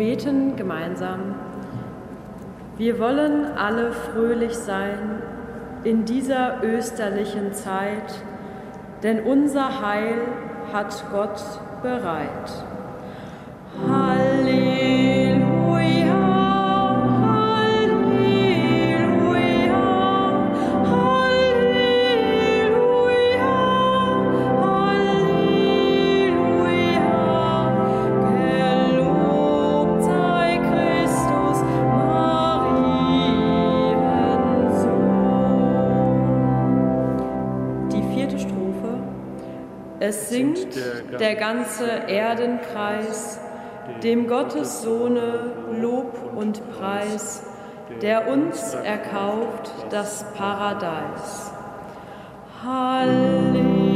Wir beten gemeinsam. Wir wollen alle fröhlich sein in dieser österlichen Zeit, denn unser Heil hat Gott bereit. Halleluja. Der ganze Erdenkreis, dem Gottes Sohne Lob und Preis, der uns erkauft das Paradies. Halleluja.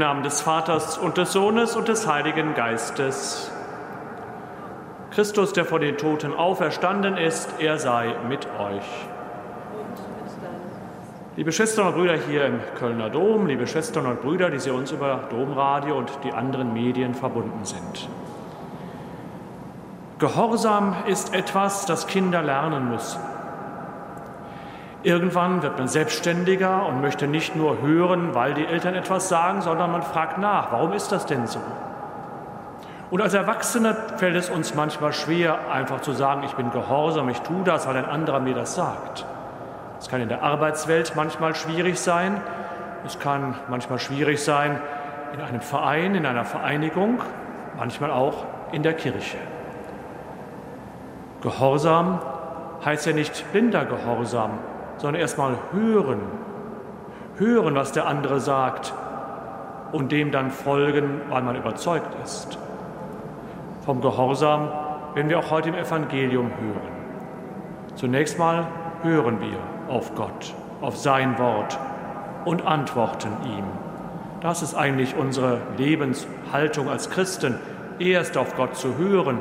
Namen des Vaters und des Sohnes und des Heiligen Geistes. Christus, der vor den Toten auferstanden ist, er sei mit euch. Liebe Schwestern und Brüder hier im Kölner Dom, liebe Schwestern und Brüder, die Sie uns über Domradio und die anderen Medien verbunden sind. Gehorsam ist etwas, das Kinder lernen müssen. Irgendwann wird man selbstständiger und möchte nicht nur hören, weil die Eltern etwas sagen, sondern man fragt nach, warum ist das denn so? Und als Erwachsene fällt es uns manchmal schwer, einfach zu sagen, ich bin gehorsam, ich tue das, weil ein anderer mir das sagt. Es kann in der Arbeitswelt manchmal schwierig sein. Es kann manchmal schwierig sein in einem Verein, in einer Vereinigung, manchmal auch in der Kirche. Gehorsam heißt ja nicht blinder Gehorsam, sondern erstmal hören, hören, was der andere sagt und dem dann folgen, weil man überzeugt ist. Vom Gehorsam werden wir auch heute im Evangelium hören. Zunächst mal hören wir auf Gott, auf sein Wort und antworten ihm. Das ist eigentlich unsere Lebenshaltung als Christen, erst auf Gott zu hören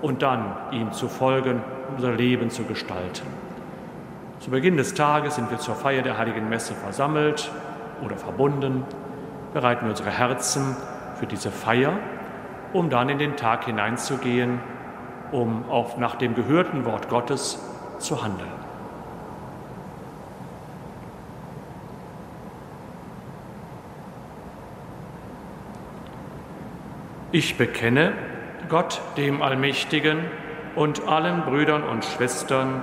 und dann ihm zu folgen, unser Leben zu gestalten. Zu Beginn des Tages sind wir zur Feier der Heiligen Messe versammelt oder verbunden, bereiten unsere Herzen für diese Feier, um dann in den Tag hineinzugehen, um auch nach dem gehörten Wort Gottes zu handeln. Ich bekenne Gott, dem Allmächtigen, und allen Brüdern und Schwestern,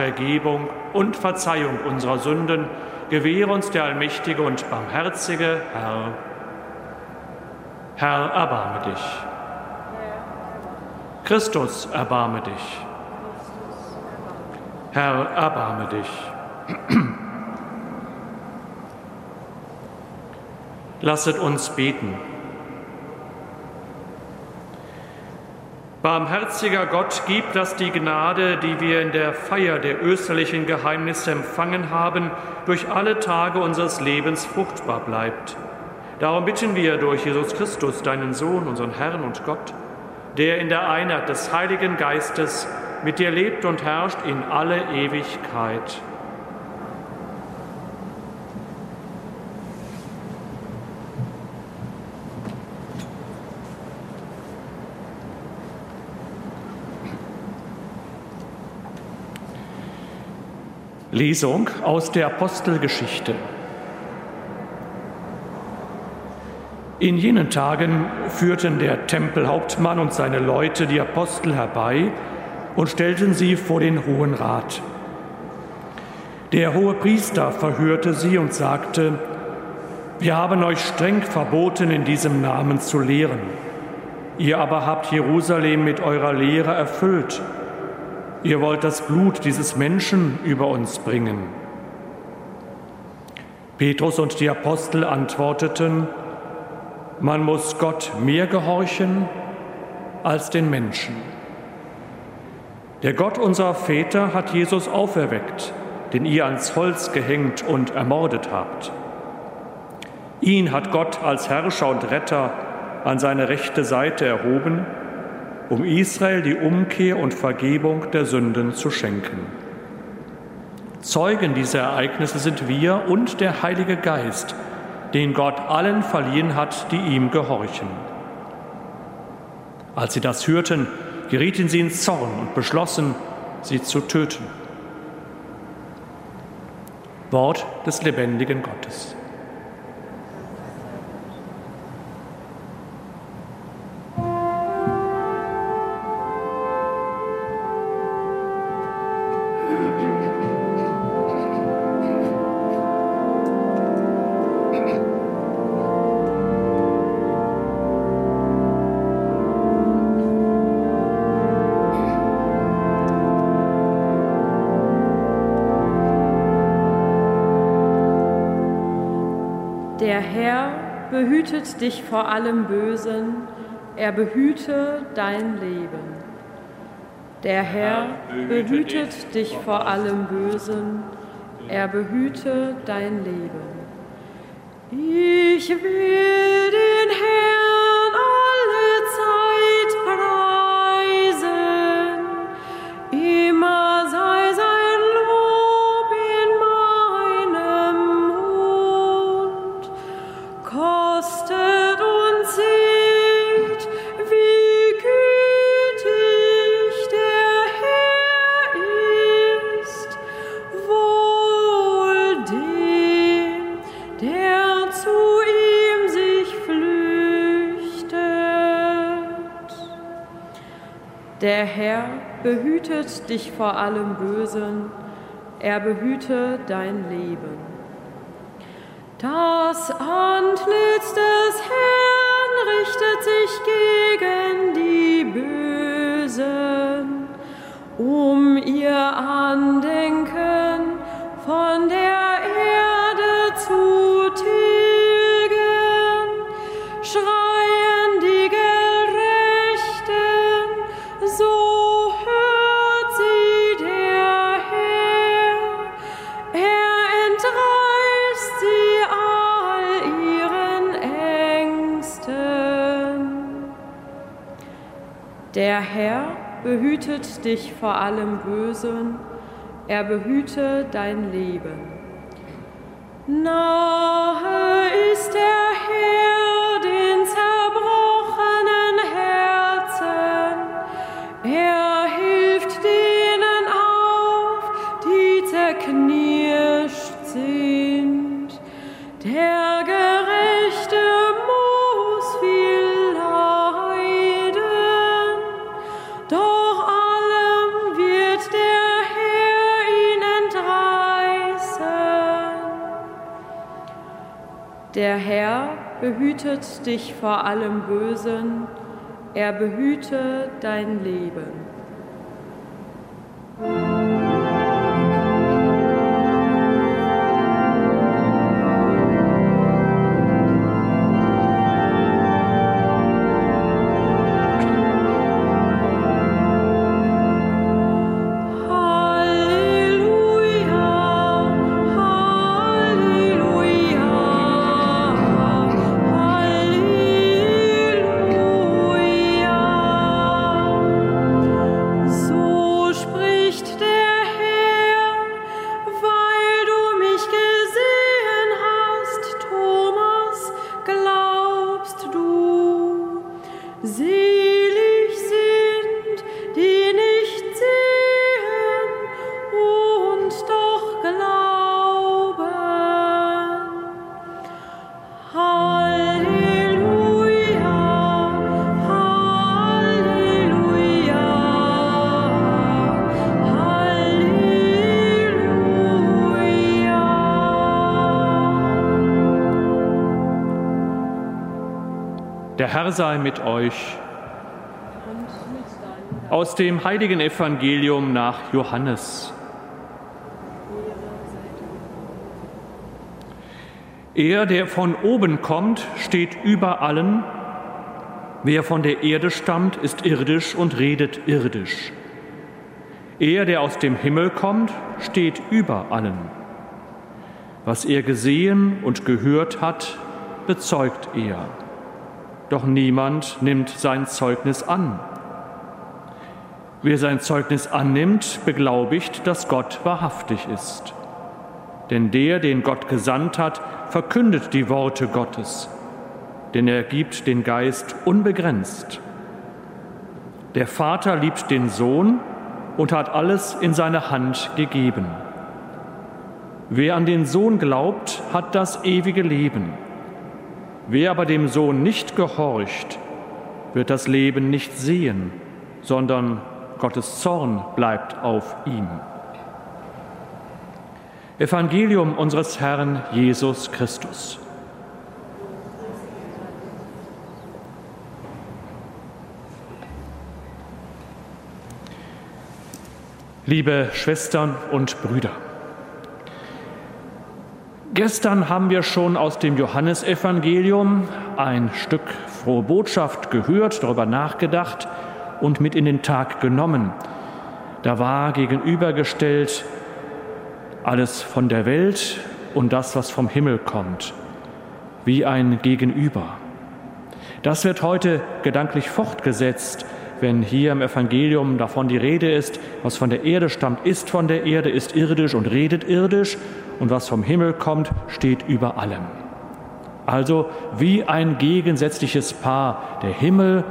Vergebung und Verzeihung unserer Sünden gewähre uns der allmächtige und barmherzige Herr. Herr, erbarme dich. Christus, erbarme dich. Herr, erbarme dich. Lasset uns beten. Barmherziger Gott, gib, dass die Gnade, die wir in der Feier der österlichen Geheimnisse empfangen haben, durch alle Tage unseres Lebens fruchtbar bleibt. Darum bitten wir durch Jesus Christus, deinen Sohn, unseren Herrn und Gott, der in der Einheit des Heiligen Geistes mit dir lebt und herrscht in alle Ewigkeit. Lesung aus der Apostelgeschichte. In jenen Tagen führten der Tempelhauptmann und seine Leute die Apostel herbei und stellten sie vor den Hohen Rat. Der hohe Priester verhörte sie und sagte, wir haben euch streng verboten, in diesem Namen zu lehren. Ihr aber habt Jerusalem mit eurer Lehre erfüllt. Ihr wollt das Blut dieses Menschen über uns bringen. Petrus und die Apostel antworteten, man muss Gott mehr gehorchen als den Menschen. Der Gott unserer Väter hat Jesus auferweckt, den ihr ans Holz gehängt und ermordet habt. Ihn hat Gott als Herrscher und Retter an seine rechte Seite erhoben, um Israel die Umkehr und Vergebung der Sünden zu schenken. Zeugen dieser Ereignisse sind wir und der Heilige Geist, den Gott allen verliehen hat, die ihm gehorchen. Als sie das hörten, gerieten sie in Zorn und beschlossen, sie zu töten. Wort des lebendigen Gottes. Behütet dich vor allem Bösen, er behüte dein Leben. Der Herr behütet dich vor allem Bösen, er behüte dein Leben. Ich will Der Herr behütet dich vor allem Bösen, er behüte dein Leben. Das Antlitz des Herrn richtet sich gegen die Bösen, um ihr Andenken Der Herr behütet dich vor allem Bösen, er behüte dein Leben. Nahe behütet dich vor allem Bösen, er behüte dein Leben. Sei mit euch. Aus dem heiligen Evangelium nach Johannes. Er, der von oben kommt, steht über allen. Wer von der Erde stammt, ist irdisch und redet irdisch. Er, der aus dem Himmel kommt, steht über allen. Was er gesehen und gehört hat, bezeugt er. Doch niemand nimmt sein Zeugnis an. Wer sein Zeugnis annimmt, beglaubigt, dass Gott wahrhaftig ist. Denn der, den Gott gesandt hat, verkündet die Worte Gottes, denn er gibt den Geist unbegrenzt. Der Vater liebt den Sohn und hat alles in seine Hand gegeben. Wer an den Sohn glaubt, hat das ewige Leben. Wer aber dem Sohn nicht gehorcht, wird das Leben nicht sehen, sondern Gottes Zorn bleibt auf ihm. Evangelium unseres Herrn Jesus Christus. Liebe Schwestern und Brüder, gestern haben wir schon aus dem Johannesevangelium ein Stück frohe Botschaft gehört, darüber nachgedacht und mit in den Tag genommen. Da war gegenübergestellt alles von der Welt und das, was vom Himmel kommt, wie ein Gegenüber. Das wird heute gedanklich fortgesetzt, wenn hier im Evangelium davon die Rede ist, was von der Erde stammt, ist von der Erde, ist irdisch und redet irdisch, und was vom Himmel kommt, steht über allem. Also wie ein gegensätzliches Paar, der Himmel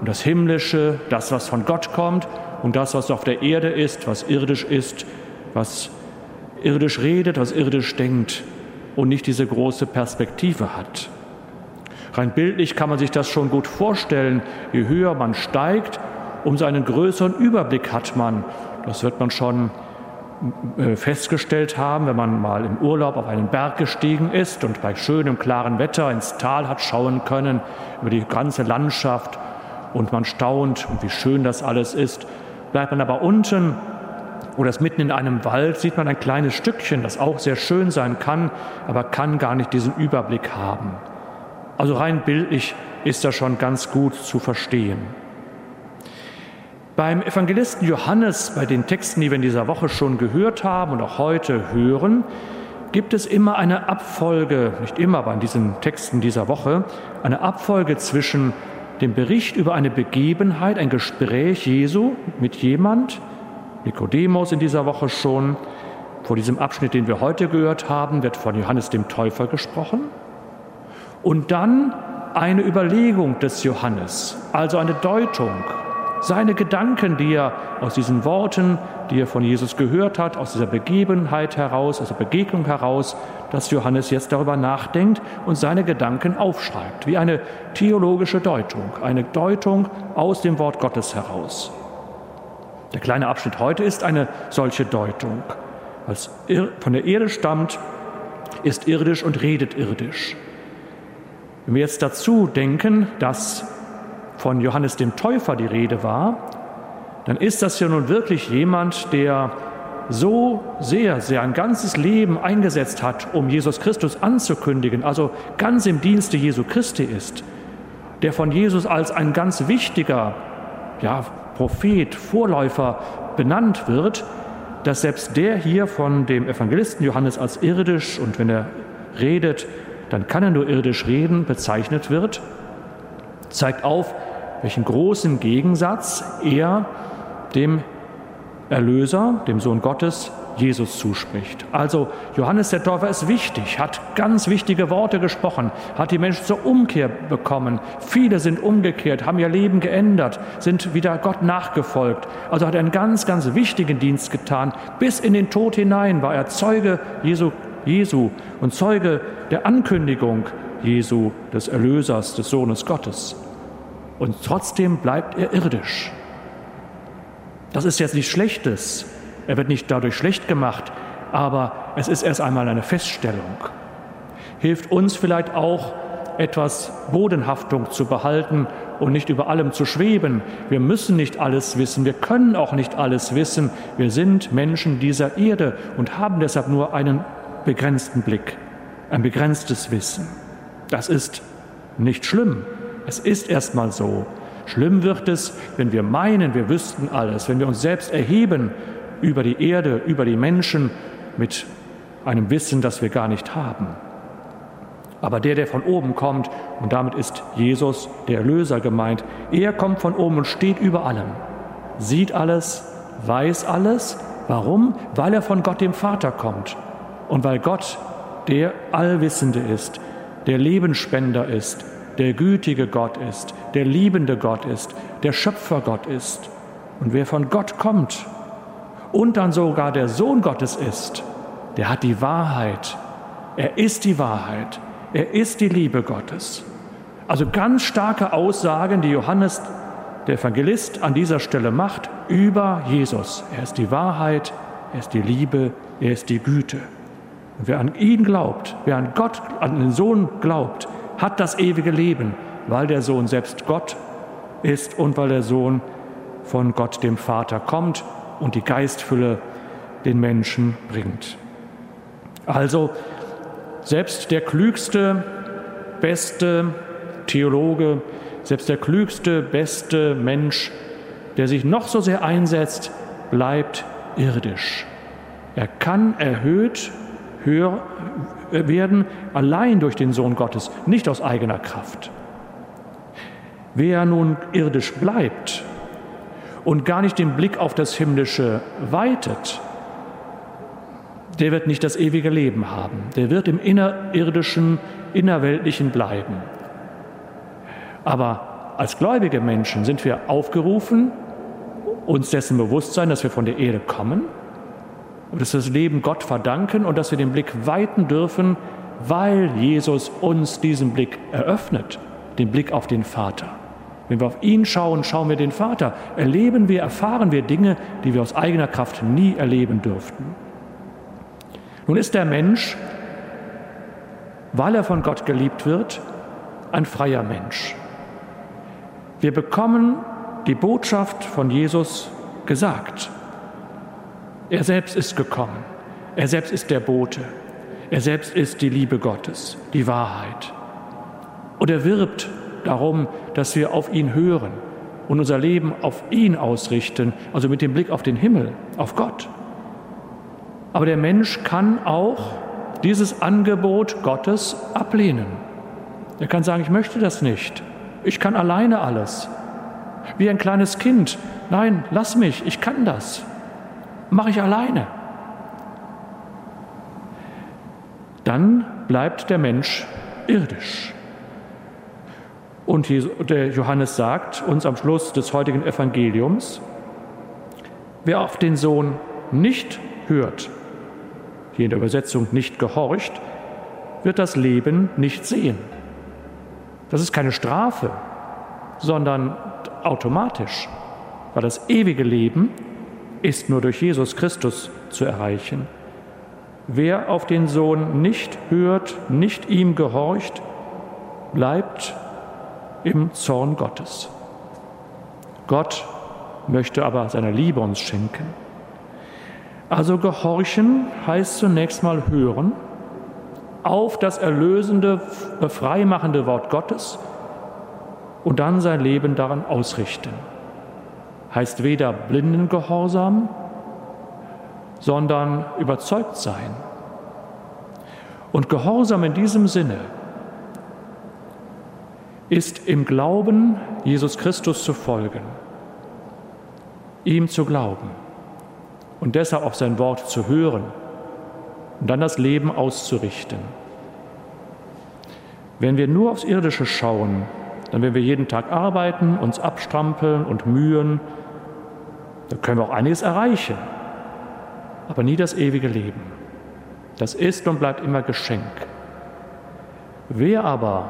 und das Himmlische, das, was von Gott kommt, und das, was auf der Erde ist, was irdisch ist, was irdisch redet, was irdisch denkt und nicht diese große Perspektive hat. Rein bildlich kann man sich das schon gut vorstellen. Je höher man steigt, umso einen größeren Überblick hat man. Das wird man schon äh, festgestellt haben, wenn man mal im Urlaub auf einen Berg gestiegen ist und bei schönem, klaren Wetter ins Tal hat schauen können, über die ganze Landschaft und man staunt, wie schön das alles ist. Bleibt man aber unten oder ist mitten in einem Wald, sieht man ein kleines Stückchen, das auch sehr schön sein kann, aber kann gar nicht diesen Überblick haben. Also rein bildlich ist das schon ganz gut zu verstehen. Beim Evangelisten Johannes, bei den Texten, die wir in dieser Woche schon gehört haben und auch heute hören, gibt es immer eine Abfolge, nicht immer, aber in diesen Texten dieser Woche, eine Abfolge zwischen dem Bericht über eine Begebenheit, ein Gespräch Jesu mit jemand, Nikodemus in dieser Woche schon. Vor diesem Abschnitt, den wir heute gehört haben, wird von Johannes dem Täufer gesprochen. Und dann eine Überlegung des Johannes, also eine Deutung, seine Gedanken, die er aus diesen Worten, die er von Jesus gehört hat, aus dieser Begebenheit heraus, aus der Begegnung heraus, dass Johannes jetzt darüber nachdenkt und seine Gedanken aufschreibt, wie eine theologische Deutung, eine Deutung aus dem Wort Gottes heraus. Der kleine Abschnitt heute ist eine solche Deutung. Was von der Erde stammt, ist irdisch und redet irdisch. Wenn wir jetzt dazu denken, dass von Johannes dem Täufer die Rede war, dann ist das ja nun wirklich jemand, der so sehr, sehr ein ganzes Leben eingesetzt hat, um Jesus Christus anzukündigen, also ganz im Dienste Jesu Christi ist, der von Jesus als ein ganz wichtiger, ja, Prophet, Vorläufer benannt wird, dass selbst der hier von dem Evangelisten Johannes als irdisch und wenn er redet, dann kann er nur irdisch reden, bezeichnet wird, zeigt auf, welchen großen Gegensatz er dem Erlöser, dem Sohn Gottes, Jesus zuspricht. Also Johannes der Täufer ist wichtig, hat ganz wichtige Worte gesprochen, hat die Menschen zur Umkehr bekommen. Viele sind umgekehrt, haben ihr Leben geändert, sind wieder Gott nachgefolgt. Also hat er einen ganz, ganz wichtigen Dienst getan. Bis in den Tod hinein war er Zeuge Jesu, Jesu und Zeuge der Ankündigung Jesu, des Erlösers, des Sohnes Gottes. Und trotzdem bleibt er irdisch. Das ist jetzt nichts Schlechtes. Er wird nicht dadurch schlecht gemacht, aber es ist erst einmal eine Feststellung. Hilft uns vielleicht auch etwas Bodenhaftung zu behalten und nicht über allem zu schweben. Wir müssen nicht alles wissen, wir können auch nicht alles wissen. Wir sind Menschen dieser Erde und haben deshalb nur einen begrenzten Blick, ein begrenztes Wissen. Das ist nicht schlimm. Es ist erstmal so. Schlimm wird es, wenn wir meinen, wir wüssten alles, wenn wir uns selbst erheben über die Erde, über die Menschen mit einem Wissen, das wir gar nicht haben. Aber der, der von oben kommt, und damit ist Jesus, der Erlöser gemeint, er kommt von oben und steht über allem, sieht alles, weiß alles. Warum? Weil er von Gott dem Vater kommt und weil Gott der Allwissende ist, der Lebensspender ist, der gütige Gott ist, der liebende Gott ist, der Schöpfergott ist. Und wer von Gott kommt und dann sogar der Sohn Gottes ist, der hat die Wahrheit. Er ist die Wahrheit. Er ist die Liebe Gottes. Also ganz starke Aussagen, die Johannes, der Evangelist, an dieser Stelle macht über Jesus. Er ist die Wahrheit, er ist die Liebe, er ist die Güte. Und wer an ihn glaubt, wer an Gott, an den Sohn glaubt, hat das ewige Leben, weil der Sohn selbst Gott ist und weil der Sohn von Gott dem Vater kommt und die Geistfülle den Menschen bringt. Also selbst der klügste, beste Theologe, selbst der klügste, beste Mensch, der sich noch so sehr einsetzt, bleibt irdisch. Er kann erhöht höher werden, allein durch den Sohn Gottes, nicht aus eigener Kraft. Wer nun irdisch bleibt und gar nicht den Blick auf das Himmlische weitet, der wird nicht das ewige Leben haben. Der wird im innerirdischen, innerweltlichen bleiben. Aber als gläubige Menschen sind wir aufgerufen, uns dessen bewusst sein, dass wir von der Erde kommen und dass wir das Leben Gott verdanken und dass wir den Blick weiten dürfen, weil Jesus uns diesen Blick eröffnet, den Blick auf den Vater. Wenn wir auf ihn schauen, schauen wir den Vater, erleben wir, erfahren wir Dinge, die wir aus eigener Kraft nie erleben dürften. Nun ist der Mensch, weil er von Gott geliebt wird, ein freier Mensch. Wir bekommen die Botschaft von Jesus gesagt. Er selbst ist gekommen. Er selbst ist der Bote. Er selbst ist die Liebe Gottes, die Wahrheit. Und er wirbt darum, dass wir auf ihn hören und unser Leben auf ihn ausrichten, also mit dem Blick auf den Himmel, auf Gott. Aber der Mensch kann auch dieses Angebot Gottes ablehnen. Er kann sagen, ich möchte das nicht. Ich kann alleine alles. Wie ein kleines Kind. Nein, lass mich, ich kann das. Mache ich alleine. Dann bleibt der Mensch irdisch. Und der Johannes sagt uns am Schluss des heutigen Evangeliums, wer auf den Sohn nicht hört, hier in der Übersetzung nicht gehorcht, wird das Leben nicht sehen. Das ist keine Strafe, sondern automatisch, weil das ewige Leben ist nur durch Jesus Christus zu erreichen. Wer auf den Sohn nicht hört, nicht ihm gehorcht, bleibt im Zorn Gottes. Gott möchte aber seine Liebe uns schenken. Also gehorchen heißt zunächst mal hören auf das erlösende, befreimachende Wort Gottes und dann sein Leben daran ausrichten. Heißt weder blinden Gehorsam, sondern überzeugt sein. Und Gehorsam in diesem Sinne ist im Glauben Jesus Christus zu folgen, ihm zu glauben und deshalb auf sein Wort zu hören und dann das Leben auszurichten. Wenn wir nur aufs Irdische schauen, dann werden wir jeden Tag arbeiten, uns abstrampeln und mühen, dann können wir auch einiges erreichen, aber nie das ewige Leben. Das ist und bleibt immer Geschenk. Wer aber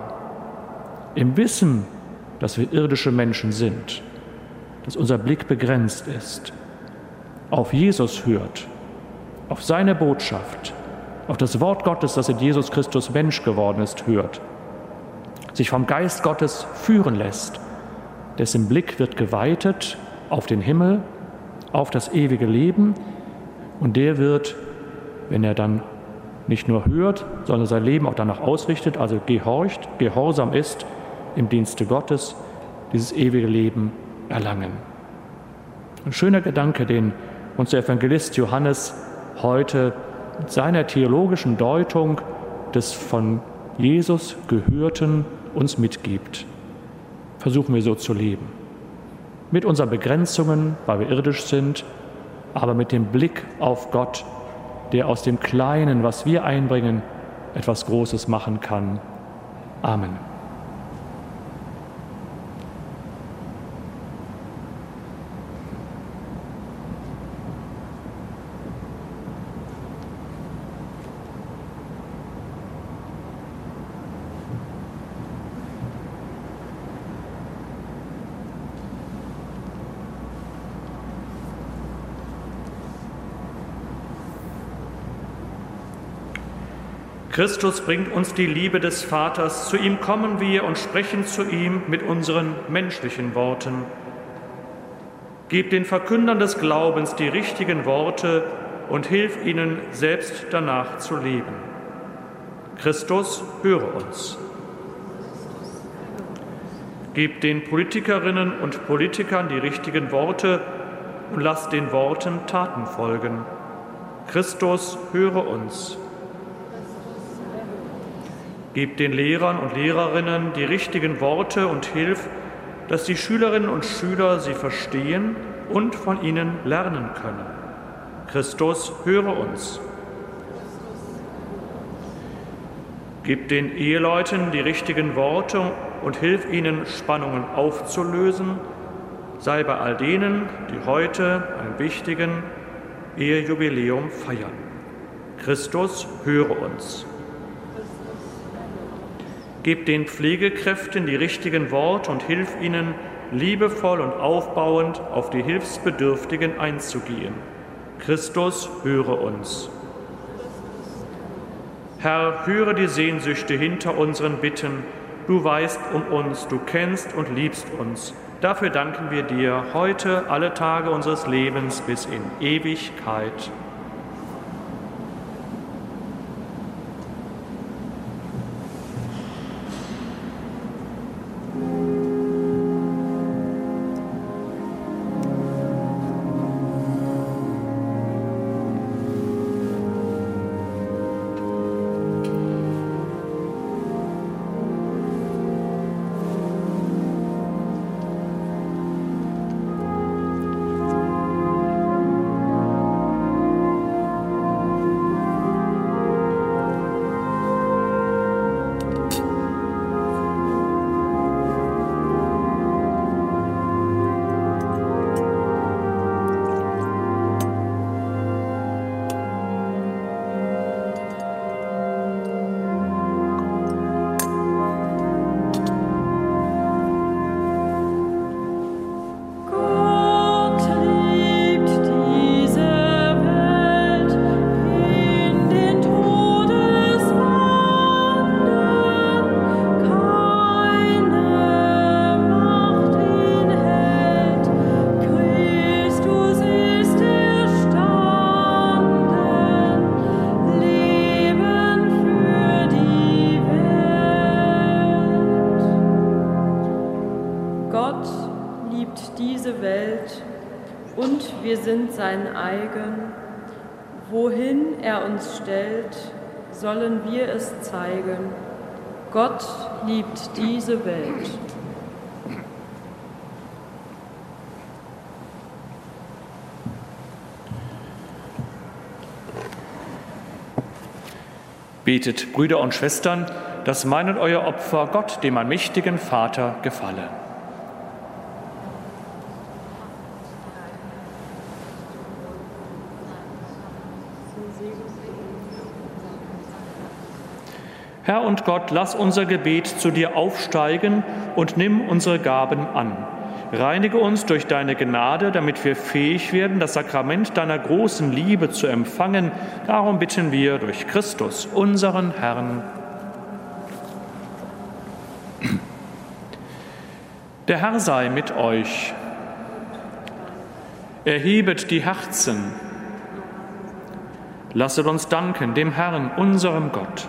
im Wissen, dass wir irdische Menschen sind, dass unser Blick begrenzt ist, auf Jesus hört, auf seine Botschaft, auf das Wort Gottes, das in Jesus Christus Mensch geworden ist, hört, sich vom Geist Gottes führen lässt, dessen Blick wird geweitet auf den Himmel, auf das ewige Leben und der wird, wenn er dann nicht nur hört, sondern sein Leben auch danach ausrichtet, also gehorcht, gehorsam ist im Dienste Gottes, dieses ewige Leben erlangen. Ein schöner Gedanke, den uns der Evangelist Johannes heute mit seiner theologischen Deutung des von Jesus Gehörten uns mitgibt. Versuchen wir so zu leben. Mit unseren Begrenzungen, weil wir irdisch sind, aber mit dem Blick auf Gott, der aus dem Kleinen, was wir einbringen, etwas Großes machen kann. Amen. Christus bringt uns die Liebe des Vaters. Zu ihm kommen wir und sprechen zu ihm mit unseren menschlichen Worten. Gib den Verkündern des Glaubens die richtigen Worte und hilf ihnen selbst danach zu leben. Christus, höre uns. Gib den Politikerinnen und Politikern die richtigen Worte und lass den Worten Taten folgen. Christus, höre uns. Gib den Lehrern und Lehrerinnen die richtigen Worte und hilf, dass die Schülerinnen und Schüler sie verstehen und von ihnen lernen können. Christus, höre uns. Gib den Eheleuten die richtigen Worte und hilf ihnen, Spannungen aufzulösen. Sei bei all denen, die heute einen wichtigen Ehejubiläum feiern. Christus, höre uns. Gib den Pflegekräften die richtigen Worte und hilf ihnen, liebevoll und aufbauend auf die Hilfsbedürftigen einzugehen. Christus, höre uns. Herr, höre die Sehnsüchte hinter unseren Bitten. Du weißt um uns, du kennst und liebst uns. Dafür danken wir dir heute alle Tage unseres Lebens bis in Ewigkeit. Liebt diese Welt. Betet, Brüder und Schwestern, dass mein und euer Opfer Gott, dem allmächtigen Vater, gefalle. Herr und Gott, lass unser Gebet zu dir aufsteigen und nimm unsere Gaben an. Reinige uns durch deine Gnade, damit wir fähig werden, das Sakrament deiner großen Liebe zu empfangen. Darum bitten wir durch Christus, unseren Herrn. Der Herr sei mit euch. Erhebet die Herzen. Lasset uns danken dem Herrn, unserem Gott.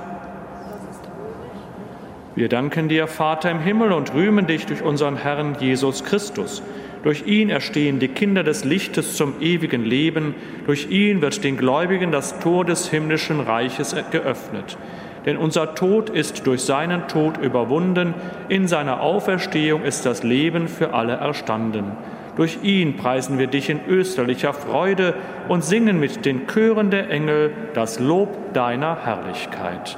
Wir danken dir, Vater im Himmel, und rühmen dich durch unseren Herrn Jesus Christus. Durch ihn erstehen die Kinder des Lichtes zum ewigen Leben. Durch ihn wird den Gläubigen das Tor des himmlischen Reiches geöffnet. Denn unser Tod ist durch seinen Tod überwunden, in seiner Auferstehung ist das Leben für alle erstanden. Durch ihn preisen wir dich in österlicher Freude und singen mit den Chören der Engel das Lob deiner Herrlichkeit.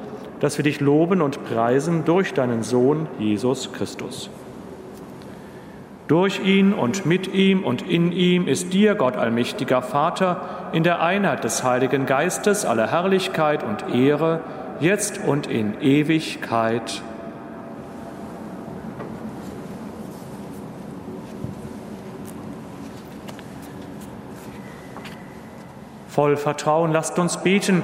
dass wir dich loben und preisen durch deinen Sohn Jesus Christus. Durch ihn und mit ihm und in ihm ist dir, Gott allmächtiger Vater, in der Einheit des Heiligen Geistes alle Herrlichkeit und Ehre, jetzt und in Ewigkeit. Voll Vertrauen lasst uns beten,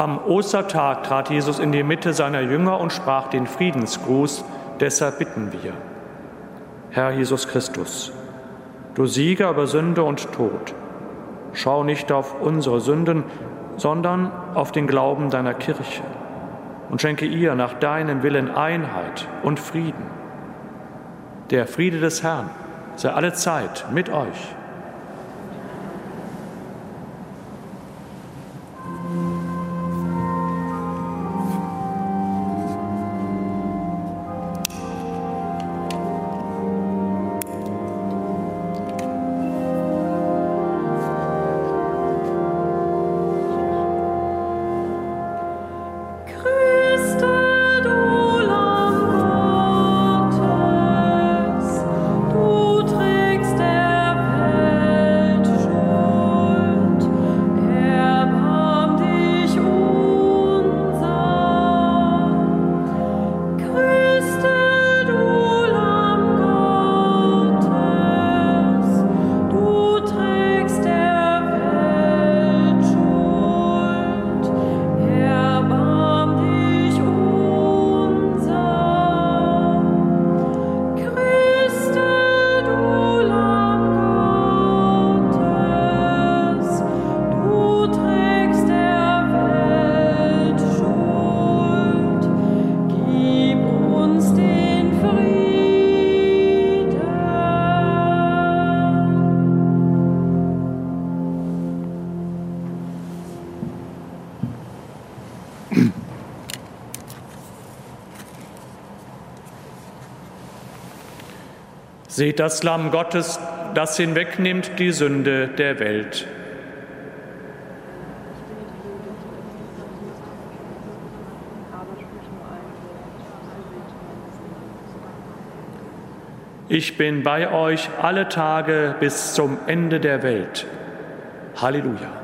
Am Ostertag trat Jesus in die Mitte seiner Jünger und sprach den Friedensgruß. Deshalb bitten wir. Herr Jesus Christus, du Sieger über Sünde und Tod, schau nicht auf unsere Sünden, sondern auf den Glauben deiner Kirche und schenke ihr nach deinem Willen Einheit und Frieden. Der Friede des Herrn sei alle Zeit mit euch. Seht das Lamm Gottes, das hinwegnimmt die Sünde der Welt. Ich bin bei euch alle Tage bis zum Ende der Welt. Halleluja.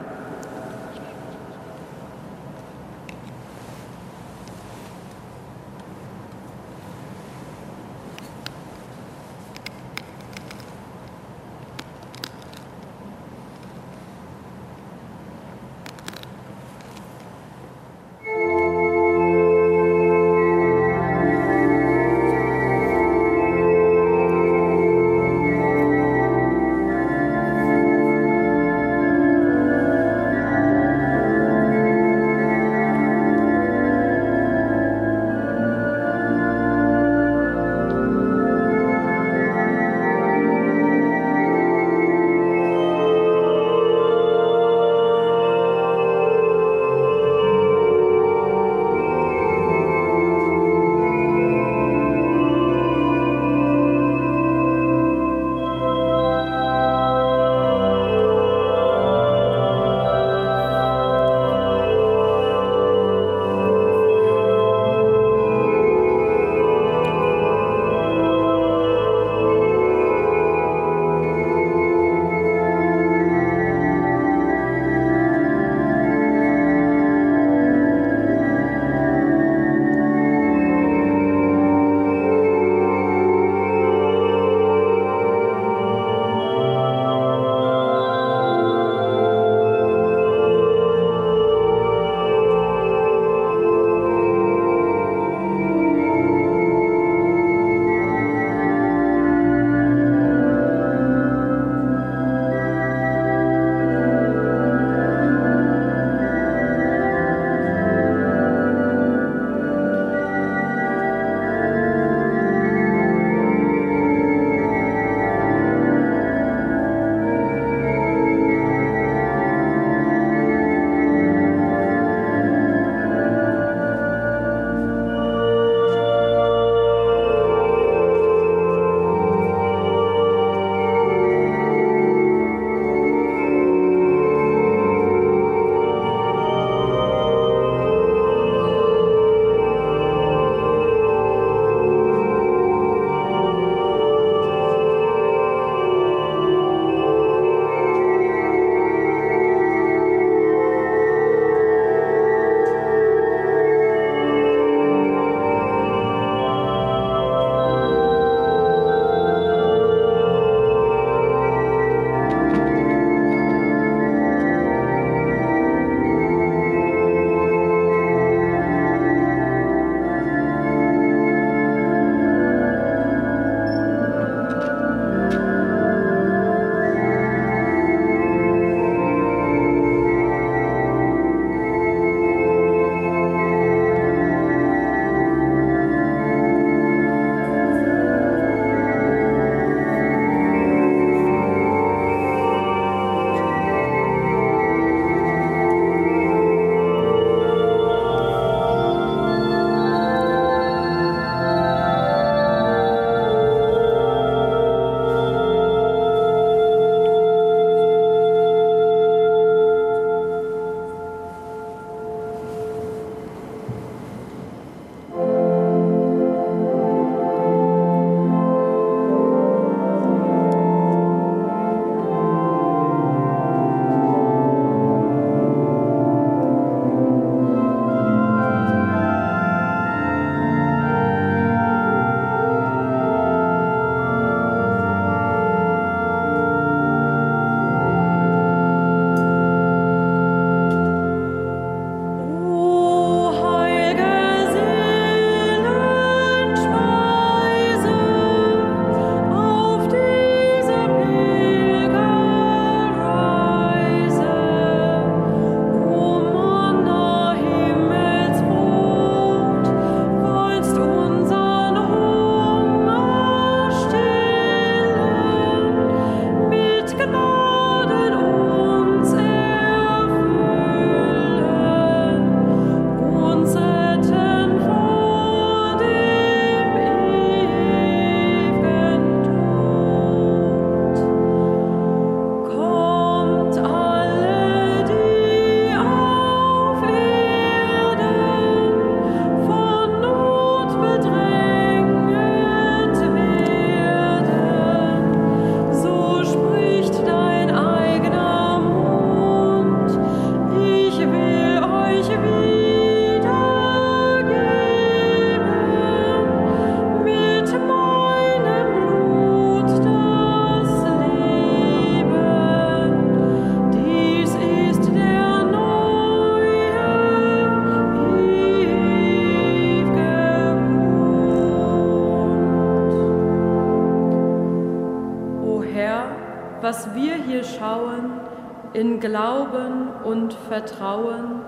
Vertrauen,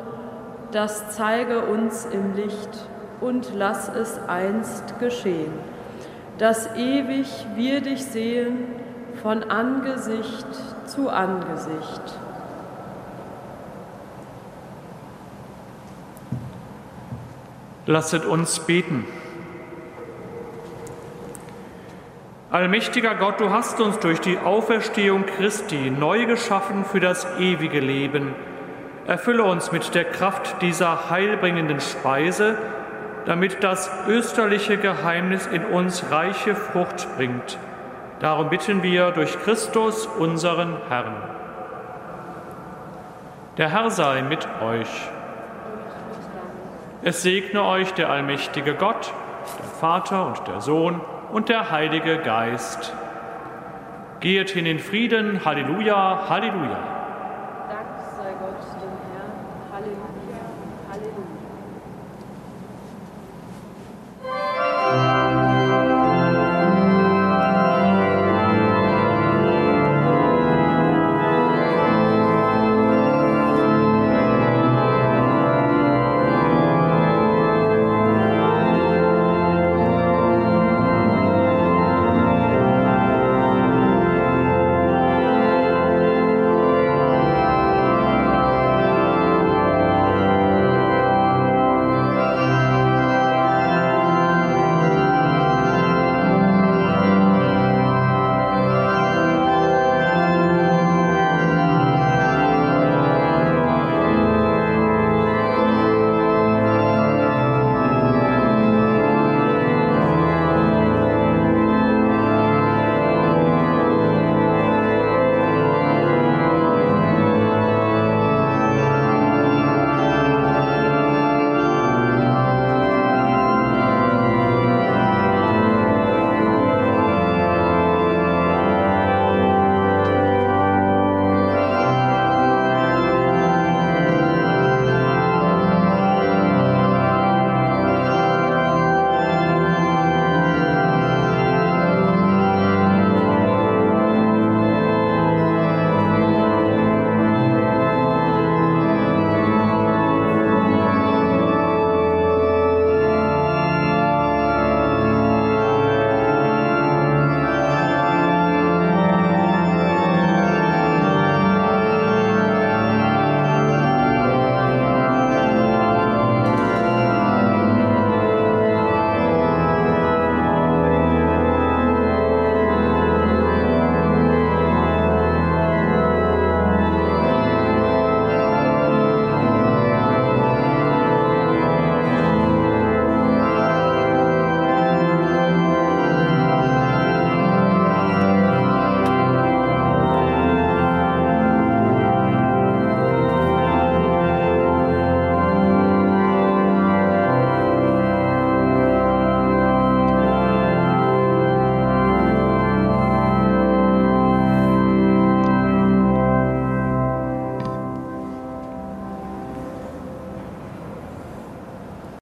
das zeige uns im Licht und lass es einst geschehen, dass ewig wir dich sehen von Angesicht zu Angesicht. Lasset uns beten. Allmächtiger Gott, du hast uns durch die Auferstehung Christi neu geschaffen für das ewige Leben. Erfülle uns mit der Kraft dieser heilbringenden Speise, damit das österliche Geheimnis in uns reiche Frucht bringt. Darum bitten wir durch Christus, unseren Herrn. Der Herr sei mit euch. Es segne euch der allmächtige Gott, der Vater und der Sohn und der Heilige Geist. Geht hin in Frieden. Halleluja, Halleluja.